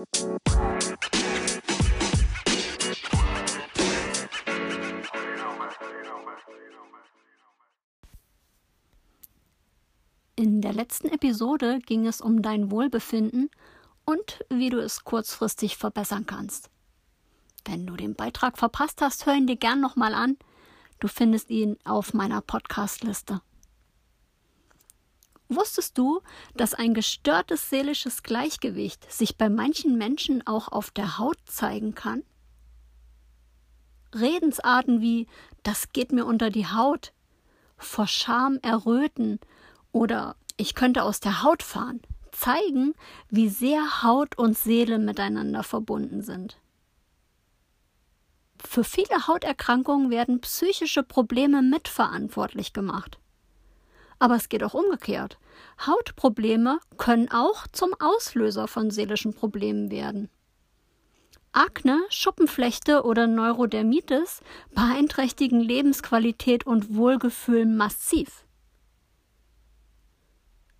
In der letzten Episode ging es um dein Wohlbefinden und wie du es kurzfristig verbessern kannst. Wenn du den Beitrag verpasst hast, hör ihn dir gern nochmal an. Du findest ihn auf meiner Podcast-Liste. Wusstest du, dass ein gestörtes seelisches Gleichgewicht sich bei manchen Menschen auch auf der Haut zeigen kann? Redensarten wie das geht mir unter die Haut, vor Scham erröten oder ich könnte aus der Haut fahren, zeigen, wie sehr Haut und Seele miteinander verbunden sind. Für viele Hauterkrankungen werden psychische Probleme mitverantwortlich gemacht. Aber es geht auch umgekehrt. Hautprobleme können auch zum Auslöser von seelischen Problemen werden. Akne, Schuppenflechte oder Neurodermitis beeinträchtigen Lebensqualität und Wohlgefühl massiv.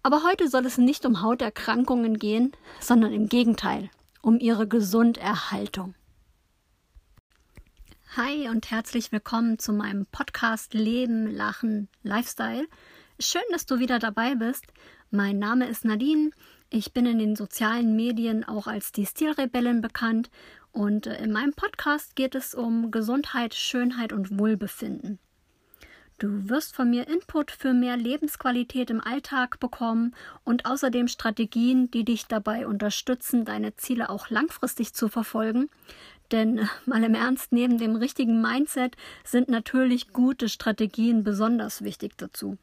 Aber heute soll es nicht um Hauterkrankungen gehen, sondern im Gegenteil, um ihre Gesunderhaltung. Hi und herzlich willkommen zu meinem Podcast Leben, Lachen, Lifestyle. Schön, dass du wieder dabei bist. Mein Name ist Nadine. Ich bin in den sozialen Medien auch als die Stilrebellin bekannt und äh, in meinem Podcast geht es um Gesundheit, Schönheit und Wohlbefinden. Du wirst von mir Input für mehr Lebensqualität im Alltag bekommen und außerdem Strategien, die dich dabei unterstützen, deine Ziele auch langfristig zu verfolgen. Denn mal im Ernst, neben dem richtigen Mindset sind natürlich gute Strategien besonders wichtig dazu.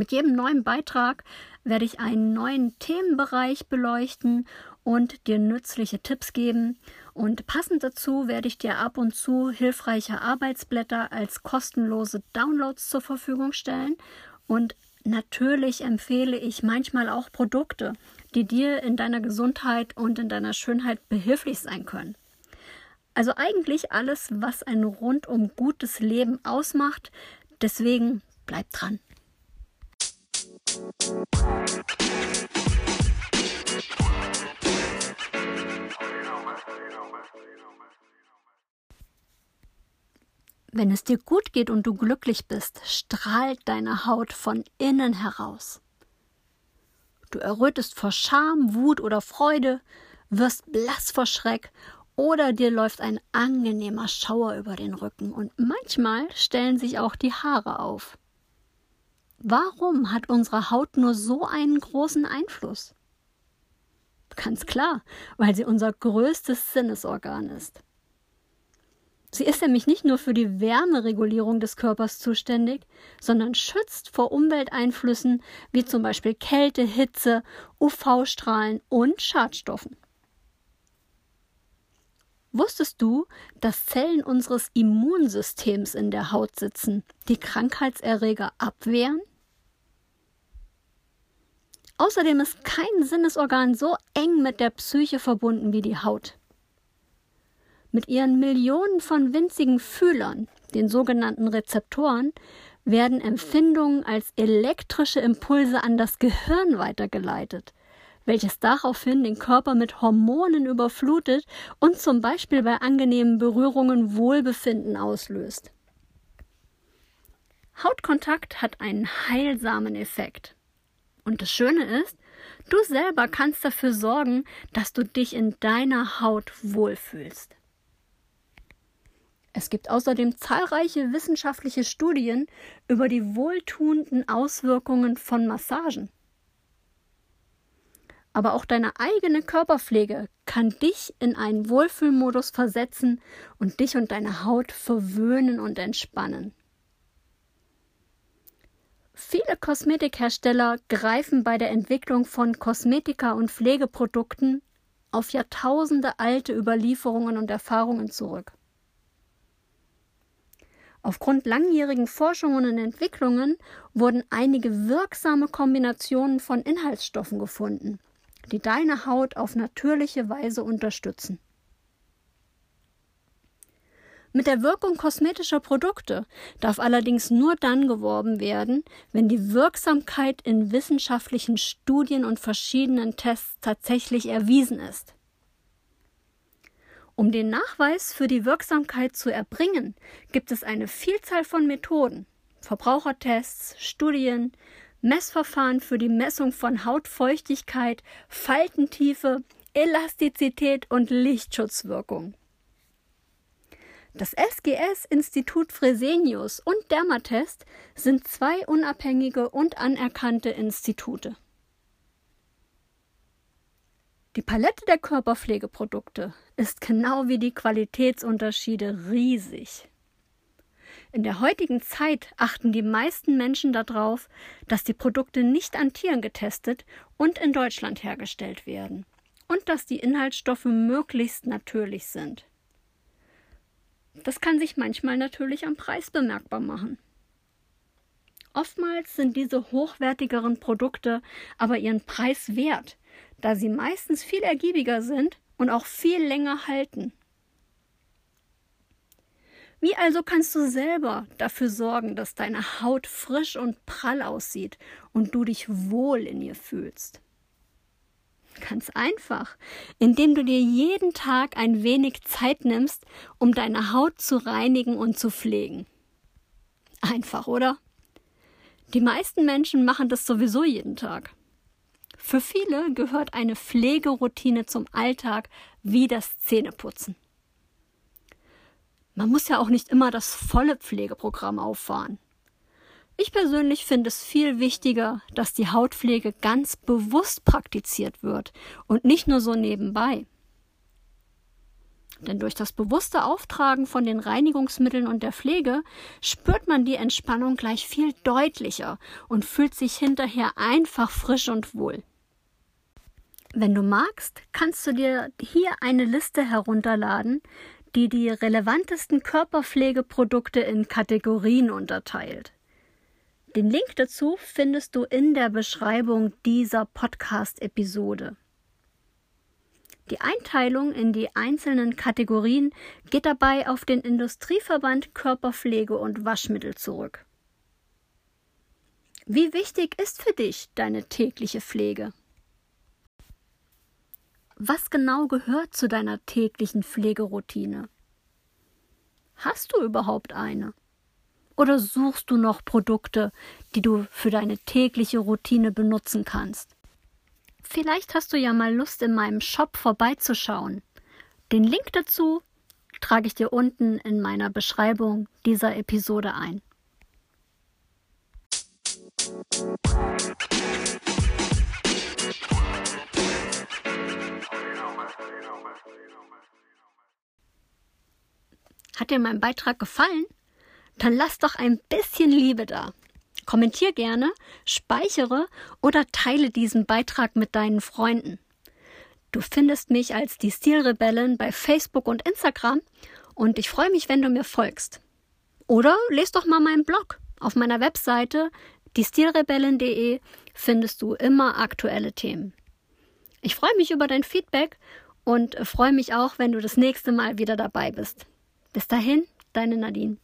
Mit jedem neuen Beitrag werde ich einen neuen Themenbereich beleuchten und dir nützliche Tipps geben. Und passend dazu werde ich dir ab und zu hilfreiche Arbeitsblätter als kostenlose Downloads zur Verfügung stellen. Und natürlich empfehle ich manchmal auch Produkte, die dir in deiner Gesundheit und in deiner Schönheit behilflich sein können. Also eigentlich alles, was ein rundum gutes Leben ausmacht. Deswegen bleib dran. Wenn es dir gut geht und du glücklich bist, strahlt deine Haut von innen heraus. Du errötest vor Scham, Wut oder Freude, wirst blass vor Schreck oder dir läuft ein angenehmer Schauer über den Rücken und manchmal stellen sich auch die Haare auf. Warum hat unsere Haut nur so einen großen Einfluss? Ganz klar, weil sie unser größtes Sinnesorgan ist. Sie ist nämlich nicht nur für die Wärmeregulierung des Körpers zuständig, sondern schützt vor Umwelteinflüssen wie zum Beispiel Kälte, Hitze, UV-Strahlen und Schadstoffen. Wusstest du, dass Zellen unseres Immunsystems in der Haut sitzen, die Krankheitserreger abwehren? Außerdem ist kein Sinnesorgan so eng mit der Psyche verbunden wie die Haut. Mit ihren Millionen von winzigen Fühlern, den sogenannten Rezeptoren, werden Empfindungen als elektrische Impulse an das Gehirn weitergeleitet, welches daraufhin den Körper mit Hormonen überflutet und zum Beispiel bei angenehmen Berührungen Wohlbefinden auslöst. Hautkontakt hat einen heilsamen Effekt. Und das Schöne ist, du selber kannst dafür sorgen, dass du dich in deiner Haut wohlfühlst. Es gibt außerdem zahlreiche wissenschaftliche Studien über die wohltuenden Auswirkungen von Massagen. Aber auch deine eigene Körperpflege kann dich in einen Wohlfühlmodus versetzen und dich und deine Haut verwöhnen und entspannen. Viele Kosmetikhersteller greifen bei der Entwicklung von Kosmetika und Pflegeprodukten auf Jahrtausende alte Überlieferungen und Erfahrungen zurück. Aufgrund langjährigen Forschungen und Entwicklungen wurden einige wirksame Kombinationen von Inhaltsstoffen gefunden, die deine Haut auf natürliche Weise unterstützen. Mit der Wirkung kosmetischer Produkte darf allerdings nur dann geworben werden, wenn die Wirksamkeit in wissenschaftlichen Studien und verschiedenen Tests tatsächlich erwiesen ist. Um den Nachweis für die Wirksamkeit zu erbringen, gibt es eine Vielzahl von Methoden. Verbrauchertests, Studien, Messverfahren für die Messung von Hautfeuchtigkeit, Faltentiefe, Elastizität und Lichtschutzwirkung. Das SGS Institut Fresenius und Dermatest sind zwei unabhängige und anerkannte Institute. Die Palette der Körperpflegeprodukte ist genau wie die Qualitätsunterschiede riesig. In der heutigen Zeit achten die meisten Menschen darauf, dass die Produkte nicht an Tieren getestet und in Deutschland hergestellt werden und dass die Inhaltsstoffe möglichst natürlich sind. Das kann sich manchmal natürlich am Preis bemerkbar machen. Oftmals sind diese hochwertigeren Produkte aber ihren Preis wert, da sie meistens viel ergiebiger sind und auch viel länger halten. Wie also kannst du selber dafür sorgen, dass deine Haut frisch und prall aussieht und du dich wohl in ihr fühlst? Ganz einfach, indem du dir jeden Tag ein wenig Zeit nimmst, um deine Haut zu reinigen und zu pflegen. Einfach, oder? Die meisten Menschen machen das sowieso jeden Tag. Für viele gehört eine Pflegeroutine zum Alltag wie das Zähneputzen. Man muss ja auch nicht immer das volle Pflegeprogramm auffahren. Ich persönlich finde es viel wichtiger, dass die Hautpflege ganz bewusst praktiziert wird und nicht nur so nebenbei. Denn durch das bewusste Auftragen von den Reinigungsmitteln und der Pflege spürt man die Entspannung gleich viel deutlicher und fühlt sich hinterher einfach frisch und wohl. Wenn du magst, kannst du dir hier eine Liste herunterladen, die die relevantesten Körperpflegeprodukte in Kategorien unterteilt. Den Link dazu findest du in der Beschreibung dieser Podcast-Episode. Die Einteilung in die einzelnen Kategorien geht dabei auf den Industrieverband Körperpflege und Waschmittel zurück. Wie wichtig ist für dich deine tägliche Pflege? Was genau gehört zu deiner täglichen Pflegeroutine? Hast du überhaupt eine? Oder suchst du noch Produkte, die du für deine tägliche Routine benutzen kannst? Vielleicht hast du ja mal Lust, in meinem Shop vorbeizuschauen. Den Link dazu trage ich dir unten in meiner Beschreibung dieser Episode ein. Hat dir mein Beitrag gefallen? dann lass doch ein bisschen Liebe da. Kommentier gerne, speichere oder teile diesen Beitrag mit deinen Freunden. Du findest mich als die Stilrebellen bei Facebook und Instagram und ich freue mich, wenn du mir folgst. Oder lest doch mal meinen Blog. Auf meiner Webseite diestilrebellen.de findest du immer aktuelle Themen. Ich freue mich über dein Feedback und freue mich auch, wenn du das nächste Mal wieder dabei bist. Bis dahin, deine Nadine.